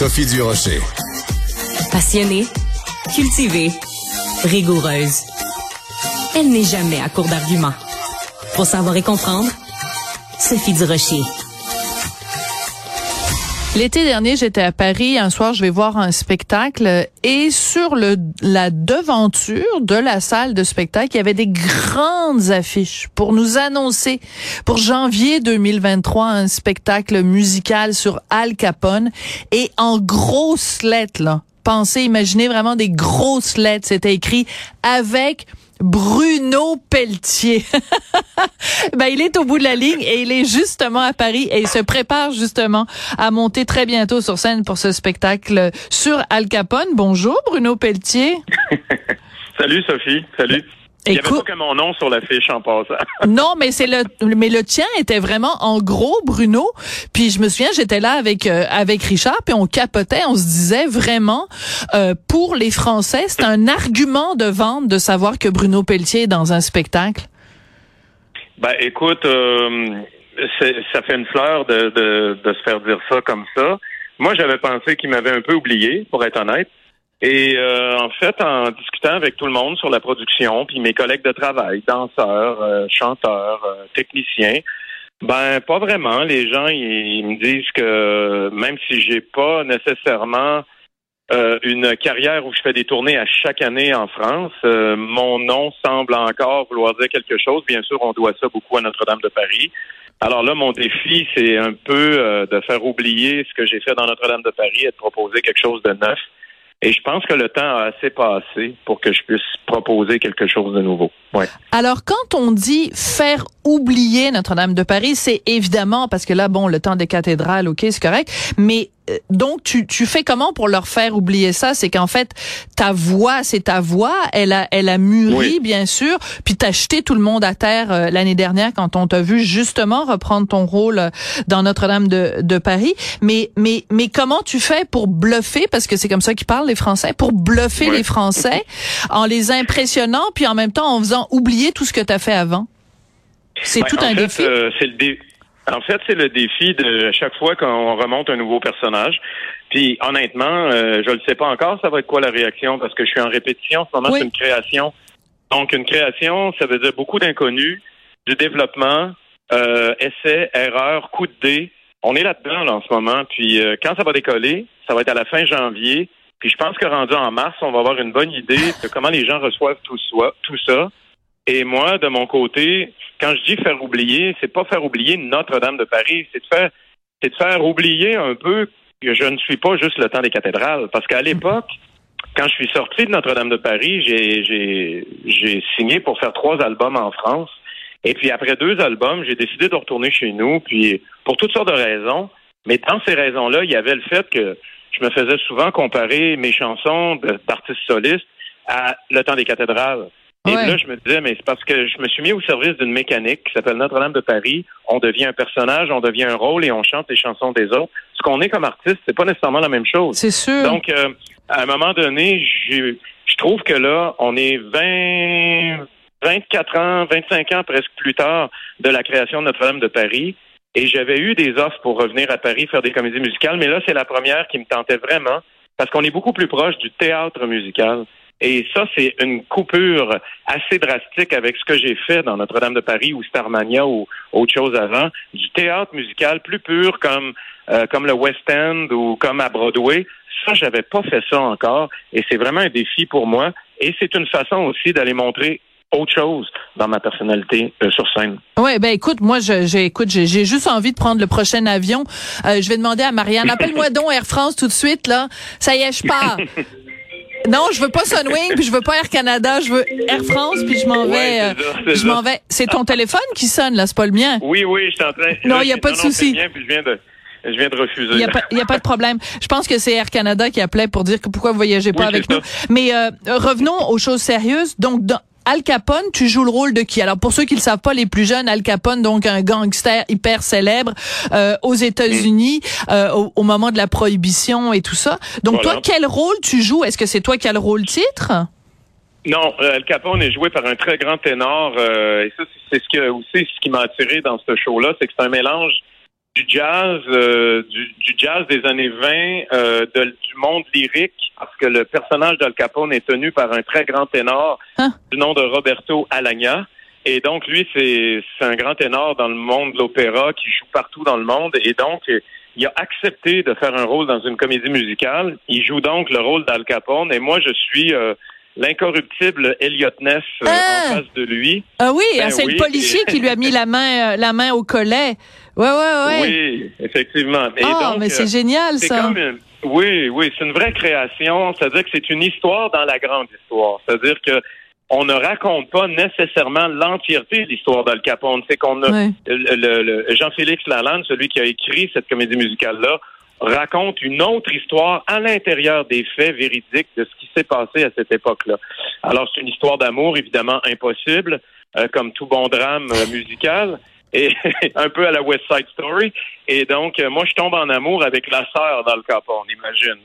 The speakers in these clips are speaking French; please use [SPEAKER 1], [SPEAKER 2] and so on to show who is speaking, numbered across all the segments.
[SPEAKER 1] Sophie Durocher.
[SPEAKER 2] Passionnée, cultivée, rigoureuse. Elle n'est jamais à court d'arguments. Pour savoir et comprendre, Sophie Durocher.
[SPEAKER 3] L'été dernier, j'étais à Paris. Un soir, je vais voir un spectacle et sur le, la devanture de la salle de spectacle, il y avait des grandes affiches pour nous annoncer pour janvier 2023 un spectacle musical sur Al Capone et en grosses lettres, là. Pensez, imaginez vraiment des grosses lettres. C'était écrit avec Bruno Pelletier. ben, il est au bout de la ligne et il est justement à Paris et il se prépare justement à monter très bientôt sur scène pour ce spectacle sur Al Capone. Bonjour Bruno Pelletier.
[SPEAKER 4] Salut Sophie, salut. Il y avait pas que mon nom sur l'affiche en passant.
[SPEAKER 3] non, mais c'est le mais le tien était vraiment en gros Bruno. Puis je me souviens, j'étais là avec euh, avec Richard puis on capotait, on se disait vraiment euh, pour les Français, c'est un argument de vente de savoir que Bruno Pelletier est dans un spectacle.
[SPEAKER 4] Ben écoute, euh, ça fait une fleur de, de, de se faire dire ça comme ça. Moi, j'avais pensé qu'il m'avait un peu oublié, pour être honnête. Et euh, en fait, en discutant avec tout le monde sur la production, puis mes collègues de travail, danseurs, euh, chanteurs, euh, techniciens, ben pas vraiment. Les gens ils, me disent que même si j'ai pas nécessairement une carrière où je fais des tournées à chaque année en France, mon nom semble encore vouloir dire quelque chose. Bien sûr, on doit ça beaucoup à Notre-Dame de Paris. Alors là, mon défi, c'est un peu de faire oublier ce que j'ai fait dans Notre-Dame de Paris et de proposer quelque chose de neuf. Et je pense que le temps a assez passé pour que je puisse proposer quelque chose de nouveau. Ouais.
[SPEAKER 3] Alors, quand on dit faire oublier Notre-Dame de Paris, c'est évidemment parce que là, bon, le temps des cathédrales, ok, c'est correct, mais donc tu, tu fais comment pour leur faire oublier ça? C'est qu'en fait ta voix, c'est ta voix, elle a elle a mûri bien sûr, puis t'as jeté tout le monde à terre euh, l'année dernière quand on t'a vu justement reprendre ton rôle euh, dans Notre-Dame de, de Paris. Mais mais mais comment tu fais pour bluffer? Parce que c'est comme ça qu'ils parlent les Français, pour bluffer les Français en les impressionnant puis en même temps en faisant oublier tout ce que tu as fait avant. C'est tout un défi.
[SPEAKER 4] c'est le en fait, c'est le défi de chaque fois qu'on remonte un nouveau personnage. Puis honnêtement, euh, je ne sais pas encore ça va être quoi la réaction parce que je suis en répétition. En ce moment, c'est une création. Donc, une création, ça veut dire beaucoup d'inconnus, du développement, euh, essais, erreurs, coup de dé. On est là-dedans là, en ce moment. Puis euh, quand ça va décoller, ça va être à la fin janvier. Puis je pense que rendu en mars, on va avoir une bonne idée de comment les gens reçoivent tout, ça, tout ça. Et moi, de mon côté, quand je dis faire oublier, c'est pas faire oublier Notre-Dame de Paris, c'est de faire, oublier un peu que je ne suis pas juste le temps des cathédrales. Parce qu'à l'époque, quand je suis sorti de Notre-Dame de Paris, j'ai, j'ai, j'ai signé pour faire trois albums en France. Et puis après deux albums, j'ai décidé de retourner chez nous, puis pour toutes sortes de raisons. Mais dans ces raisons-là, il y avait le fait que je me faisais souvent comparer mes chansons d'artistes solistes à Le temps des cathédrales. Et là, je me disais, mais c'est parce que je me suis mis au service d'une mécanique qui s'appelle Notre-Dame de Paris. On devient un personnage, on devient un rôle et on chante les chansons des autres. Ce qu'on est comme artiste, c'est pas nécessairement la même chose.
[SPEAKER 3] C'est sûr.
[SPEAKER 4] Donc, euh, à un moment donné, je trouve que là, on est 20, 24 ans, 25 ans presque plus tard de la création de Notre-Dame de Paris. Et j'avais eu des offres pour revenir à Paris faire des comédies musicales, mais là, c'est la première qui me tentait vraiment parce qu'on est beaucoup plus proche du théâtre musical. Et ça, c'est une coupure assez drastique avec ce que j'ai fait dans Notre-Dame de Paris ou Starmania ou autre chose avant, du théâtre musical plus pur comme euh, comme le West End ou comme à Broadway. Ça, j'avais pas fait ça encore, et c'est vraiment un défi pour moi. Et c'est une façon aussi d'aller montrer autre chose dans ma personnalité euh, sur scène.
[SPEAKER 3] Ouais, ben écoute, moi j'ai écoute, j'ai juste envie de prendre le prochain avion. Euh, je vais demander à Marianne, appelle-moi donc Air France tout de suite là. Ça y est, je pars. Non, je veux pas Sunwing, puis je veux pas Air Canada, je veux Air France, puis je m'en vais. Euh, je m'en vais. C'est ton téléphone qui sonne là, c'est pas le mien.
[SPEAKER 4] Oui, oui, je suis en train.
[SPEAKER 3] Non, il y a pas de souci.
[SPEAKER 4] Je viens de. Je viens de refuser. Il
[SPEAKER 3] n'y a, a, pas de problème. Je pense que c'est Air Canada qui appelait pour dire que pourquoi vous voyagez pas avec nous. Mais euh, revenons aux choses sérieuses. Donc, dans, Al Capone, tu joues le rôle de qui? Alors pour ceux qui ne le savent pas, les plus jeunes, Al Capone, donc un gangster hyper célèbre euh, aux États-Unis euh, au, moment de la prohibition et tout ça. Donc toi, quel rôle tu joues? Est-ce que c'est toi qui as le rôle titre?
[SPEAKER 4] Non, euh, Al Capone est joué par un très grand ténor et ça c'est ce que aussi ce qui m'a attiré dans ce show-là, c'est que c'est un mélange du jazz, euh, du, jazz des années 20, euh, du monde lyrique, parce que le personnage d'Al Capone est tenu par un très grand ténor hein? du nom de Roberto Alagna. Et donc, lui, c'est un grand ténor dans le monde de l'opéra qui joue partout dans le monde. Et donc, il a accepté de faire un rôle dans une comédie musicale. Il joue donc le rôle d'Al Capone. Et moi, je suis euh, l'incorruptible Elliot Ness euh, en ah! face de lui.
[SPEAKER 3] Ah oui, ben c'est le policier qui lui a mis la main, euh, la main au collet. Ouais, ouais, ouais.
[SPEAKER 4] Oui, effectivement.
[SPEAKER 3] Ah, mais c'est génial, ça.
[SPEAKER 4] oui, oui, c'est une vraie création. C'est-à-dire que c'est une histoire dans la grande histoire. C'est-à-dire que on ne raconte pas nécessairement l'entièreté de l'histoire d'Al Capone. C'est qu'on a le, Jean-Félix Lalande, celui qui a écrit cette comédie musicale-là, raconte une autre histoire à l'intérieur des faits véridiques de ce qui s'est passé à cette époque-là. Alors, c'est une histoire d'amour, évidemment, impossible, euh, comme tout bon drame euh, musical, et un peu à la West Side Story. Et donc, euh, moi, je tombe en amour avec la sœur d'Al Capone, imagine.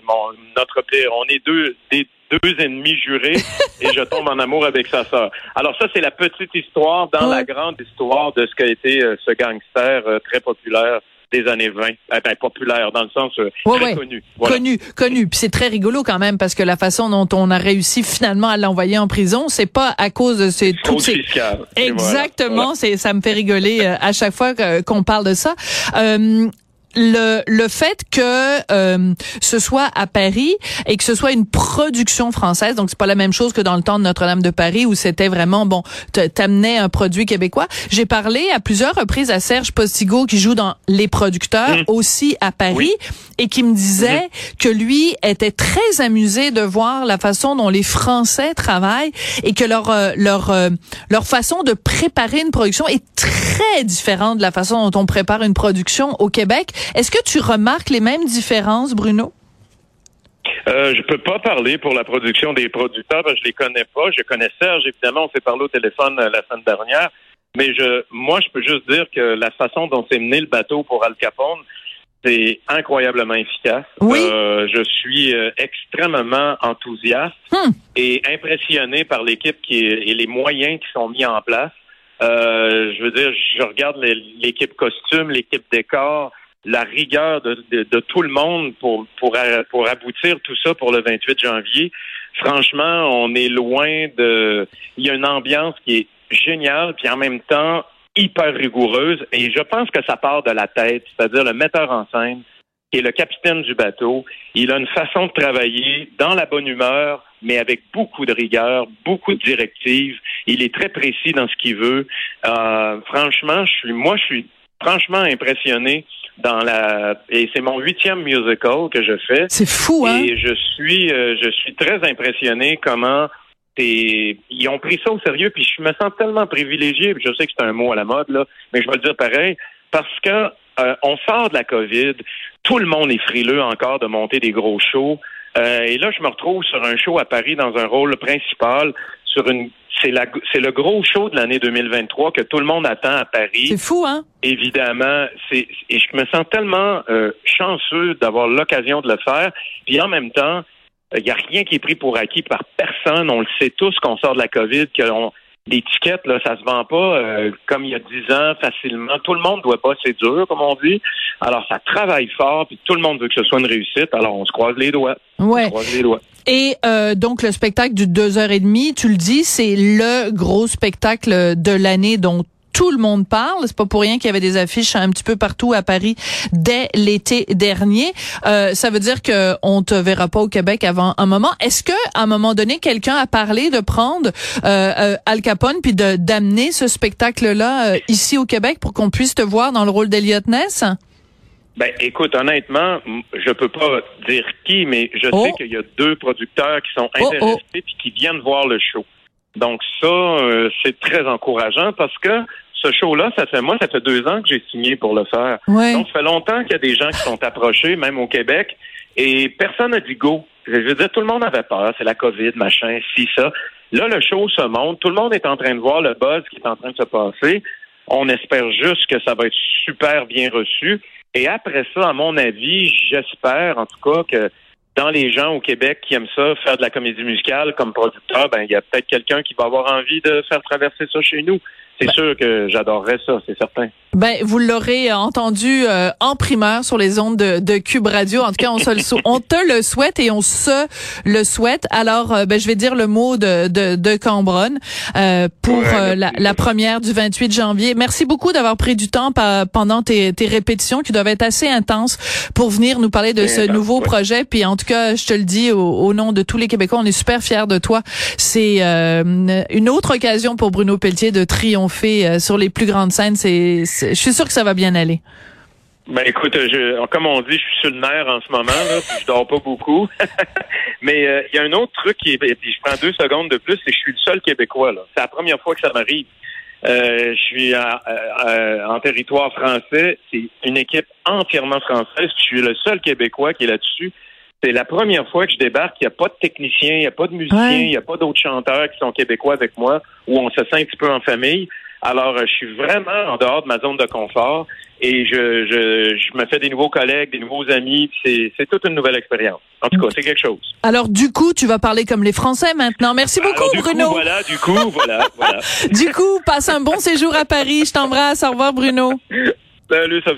[SPEAKER 4] notre père, on est deux, des deux ennemis jurés et je tombe en amour avec sa sœur. Alors ça, c'est la petite histoire dans la grande histoire de ce qu'a été ce gangster très populaire des années 20, eh ben, populaire dans le sens euh, très connu.
[SPEAKER 3] Connu, connu. Puis c'est très rigolo quand même parce que la façon dont on a réussi finalement à l'envoyer en prison, c'est pas à cause de ces
[SPEAKER 4] toutes ces
[SPEAKER 3] exactement. C'est ça me fait rigoler euh, à chaque fois qu'on parle de ça. Euh, le, le fait que euh, ce soit à Paris et que ce soit une production française, donc c'est pas la même chose que dans le temps de Notre-Dame de Paris où c'était vraiment bon, t'amenais un produit québécois. J'ai parlé à plusieurs reprises à Serge Postigo qui joue dans Les Producteurs mmh. aussi à Paris et qui me disait mmh. que lui était très amusé de voir la façon dont les Français travaillent et que leur euh, leur euh, leur façon de préparer une production est très différente de la façon dont on prépare une production au Québec. Est-ce que tu remarques les mêmes différences, Bruno?
[SPEAKER 4] Euh, je peux pas parler pour la production des producteurs, parce que je les connais pas. Je connais Serge, évidemment, on s'est parlé au téléphone euh, la semaine dernière. Mais je, moi, je peux juste dire que la façon dont c'est mené le bateau pour Al Capone, c'est incroyablement efficace.
[SPEAKER 3] Oui.
[SPEAKER 4] Euh, je suis euh, extrêmement enthousiaste hmm. et impressionné par l'équipe qui et les moyens qui sont mis en place. Euh, je veux dire, je regarde l'équipe costume, l'équipe décor, la rigueur de, de, tout le monde pour, pour, pour aboutir tout ça pour le 28 janvier. Franchement, on est loin de... Il y a une ambiance qui est géniale, puis en même temps hyper rigoureuse, et je pense que ça part de la tête, c'est-à-dire le metteur en scène, qui est le capitaine du bateau. Il a une façon de travailler dans la bonne humeur, mais avec beaucoup de rigueur, beaucoup de directives. Il est très précis dans ce qu'il veut. Euh, franchement, je suis, moi, je suis franchement impressionné dans la et c'est mon huitième musical que je fais.
[SPEAKER 3] C'est fou, hein?
[SPEAKER 4] Et je suis euh, je suis très impressionné comment ils ont pris ça au sérieux, puis je me sens tellement privilégié, je sais que c'est un mot à la mode, là, mais je vais le dire pareil, parce que euh, on sort de la COVID, tout le monde est frileux encore de monter des gros shows. Euh, et là, je me retrouve sur un show à Paris dans un rôle principal sur une c'est la c'est le gros show de l'année 2023 que tout le monde attend à Paris.
[SPEAKER 3] C'est fou, hein?
[SPEAKER 4] Évidemment, c'est et je me sens tellement euh, chanceux d'avoir l'occasion de le faire. Puis en même temps, il n'y a rien qui est pris pour acquis par personne. On le sait tous qu'on sort de la COVID, que l'étiquette, là, ça se vend pas euh, comme il y a dix ans facilement. Tout le monde doit pas, c'est dur, comme on dit. Alors, ça travaille fort, puis tout le monde veut que ce soit une réussite. Alors, on se croise les doigts.
[SPEAKER 3] Ouais.
[SPEAKER 4] On se croise les doigts.
[SPEAKER 3] Et euh, donc le spectacle du deux heures et demie, tu le dis, c'est le gros spectacle de l'année dont tout le monde parle. C'est pas pour rien qu'il y avait des affiches un petit peu partout à Paris dès l'été dernier. Euh, ça veut dire que on te verra pas au Québec avant un moment. Est-ce que à un moment donné, quelqu'un a parlé de prendre euh, euh Al Capone puis de d'amener ce spectacle-là euh, ici au Québec pour qu'on puisse te voir dans le rôle d'Eliot Ness?
[SPEAKER 4] Ben, écoute, honnêtement, je peux pas dire qui, mais je
[SPEAKER 3] oh.
[SPEAKER 4] sais qu'il y a deux producteurs qui sont oh, oh. intéressés et qui viennent voir le show. Donc ça, euh, c'est très encourageant parce que ce show-là, ça fait moi, ça fait deux ans que j'ai signé pour le faire. Donc, ça fait longtemps qu'il y a des gens qui sont approchés, même au Québec, et personne n'a dit go. Je veux dire, tout le monde avait peur, c'est la COVID, machin, si, ça. Là, le show se monte, tout le monde est en train de voir le buzz qui est en train de se passer. On espère juste que ça va être super bien reçu. Et après ça, à mon avis, j'espère en tout cas que dans les gens au Québec qui aiment ça, faire de la comédie musicale comme producteur, ben il y a peut-être quelqu'un qui va avoir envie de faire traverser ça chez nous. C'est sûr que j'adorerais ça, c'est certain.
[SPEAKER 3] Ben, vous l'aurez entendu euh, en primeur sur les ondes de, de, Cube Radio. En tout cas, on, se le on te le souhaite et on se le souhaite. Alors, euh, ben, je vais dire le mot de, de, de Cambronne euh, pour la, la, première du 28 janvier. Merci beaucoup d'avoir pris du temps pendant tes, tes, répétitions qui doivent être assez intenses pour venir nous parler de ce nouveau projet. Puis, en tout cas, je te le dis au, au, nom de tous les Québécois, on est super fiers de toi. C'est une autre occasion pour Bruno Pelletier de triompher sur les plus grandes scènes. Je suis sûr que ça va bien aller.
[SPEAKER 4] Ben écoute, je, comme on dit, je suis sur le nerf en ce moment, là, je dors pas beaucoup. Mais euh, il y a un autre truc qui est, puis je prends deux secondes de plus, c'est que je suis le seul Québécois. C'est la première fois que ça m'arrive. Euh, je suis en territoire français. C'est une équipe entièrement française. Je suis le seul Québécois qui est là-dessus. C'est la première fois que je débarque. Il n'y a pas de technicien, il n'y a pas de musicien, il n'y a pas d'autres chanteurs qui sont québécois avec moi, où on se sent un petit peu en famille. Alors, euh, je suis vraiment en dehors de ma zone de confort et je, je, je me fais des nouveaux collègues, des nouveaux amis. C'est, c'est toute une nouvelle expérience. En tout cas, c'est quelque chose.
[SPEAKER 3] Alors, du coup, tu vas parler comme les Français maintenant. Merci beaucoup,
[SPEAKER 4] du
[SPEAKER 3] Bruno.
[SPEAKER 4] Coup, voilà, du coup, voilà, voilà.
[SPEAKER 3] du coup, passe un bon séjour à Paris. Je t'embrasse. Au revoir, Bruno.
[SPEAKER 4] Salut, Sophie.